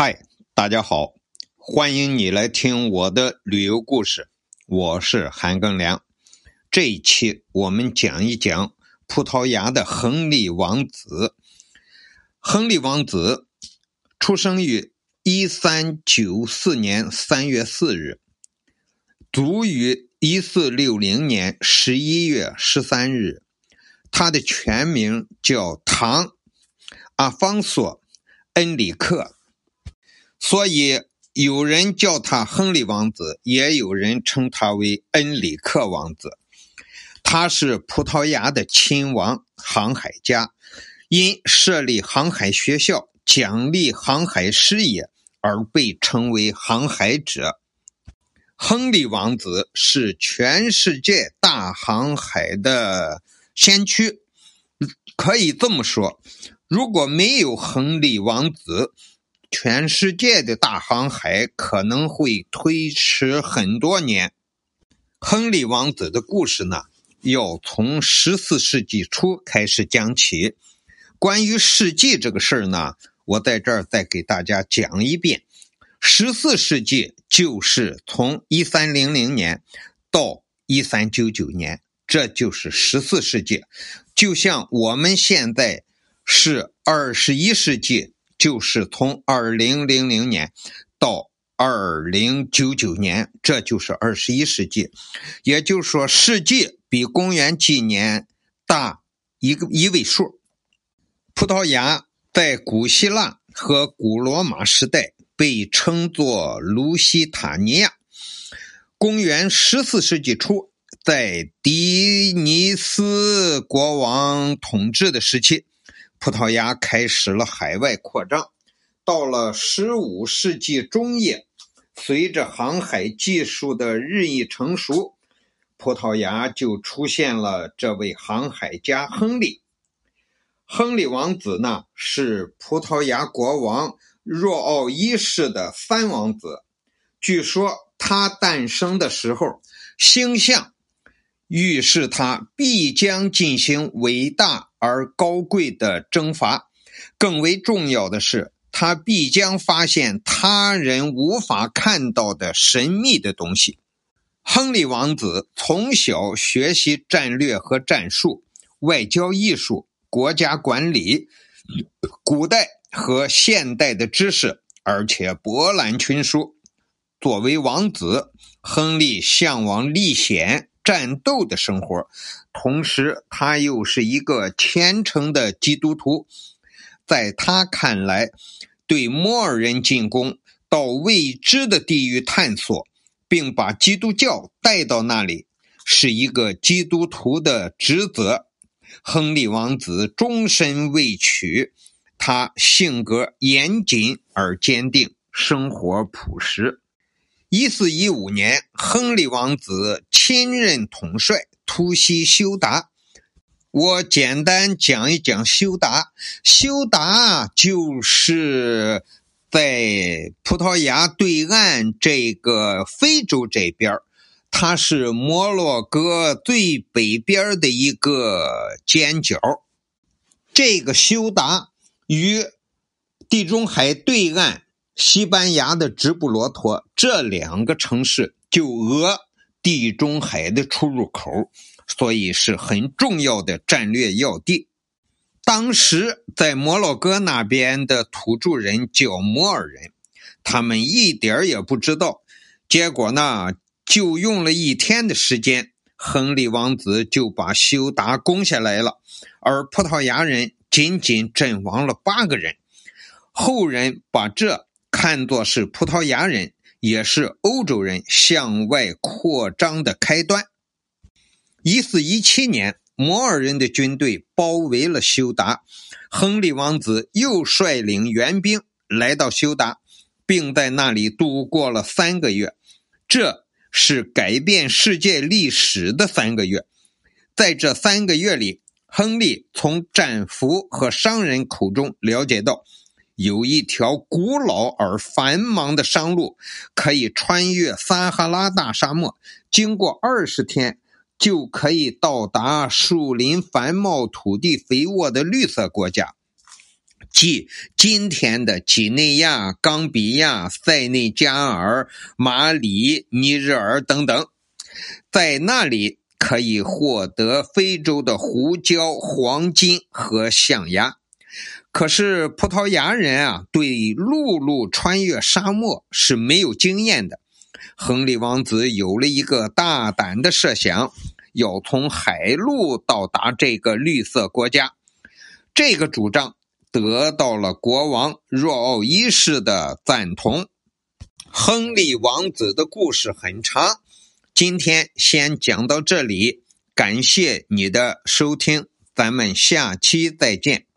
嗨，大家好，欢迎你来听我的旅游故事，我是韩庚良。这一期我们讲一讲葡萄牙的亨利王子。亨利王子出生于一三九四年三月四日，卒于一四六零年十一月十三日。他的全名叫唐阿方索恩里克。所以有人叫他亨利王子，也有人称他为恩里克王子。他是葡萄牙的亲王、航海家，因设立航海学校、奖励航海事业而被称为航海者。亨利王子是全世界大航海的先驱，可以这么说，如果没有亨利王子，全世界的大航海可能会推迟很多年。亨利王子的故事呢，要从十四世纪初开始讲起。关于世纪这个事儿呢，我在这儿再给大家讲一遍：十四世纪就是从一三零零年到一三九九年，这就是十四世纪。就像我们现在是二十一世纪。就是从二零零零年到二零九九年，这就是二十一世纪。也就是说，世纪比公元纪年大一个一位数。葡萄牙在古希腊和古罗马时代被称作卢西塔尼亚。公元十四世纪初，在迪尼斯国王统治的时期。葡萄牙开始了海外扩张，到了十五世纪中叶，随着航海技术的日益成熟，葡萄牙就出现了这位航海家亨利。亨利王子呢，是葡萄牙国王若奥一世的三王子。据说他诞生的时候，星象预示他必将进行伟大。而高贵的征伐，更为重要的是，他必将发现他人无法看到的神秘的东西。亨利王子从小学习战略和战术、外交艺术、国家管理、古代和现代的知识，而且博览群书。作为王子，亨利向往历险。战斗的生活，同时他又是一个虔诚的基督徒。在他看来，对摩尔人进攻，到未知的地域探索，并把基督教带到那里，是一个基督徒的职责。亨利王子终身未娶，他性格严谨而坚定，生活朴实。一四一五年，亨利王子亲任统帅突袭休达。我简单讲一讲休达。休达就是在葡萄牙对岸这个非洲这边它是摩洛哥最北边的一个尖角。这个休达与地中海对岸。西班牙的直布罗陀这两个城市就扼地中海的出入口，所以是很重要的战略要地。当时在摩洛哥那边的土著人叫摩尔人，他们一点也不知道。结果呢，就用了一天的时间，亨利王子就把休达攻下来了，而葡萄牙人仅仅阵亡了八个人。后人把这。看作是葡萄牙人，也是欧洲人向外扩张的开端。一四一七年，摩尔人的军队包围了休达，亨利王子又率领援兵来到休达，并在那里度过了三个月。这是改变世界历史的三个月。在这三个月里，亨利从战俘和商人口中了解到。有一条古老而繁忙的商路，可以穿越撒哈拉大沙漠，经过二十天就可以到达树林繁茂、土地肥沃的绿色国家。即今天的几内亚、冈比亚、塞内加尔、马里、尼日尔等等，在那里可以获得非洲的胡椒、黄金和象牙。可是葡萄牙人啊，对陆路穿越沙漠是没有经验的。亨利王子有了一个大胆的设想，要从海路到达这个绿色国家。这个主张。得到了国王若奥一世的赞同。亨利王子的故事很长，今天先讲到这里。感谢你的收听，咱们下期再见。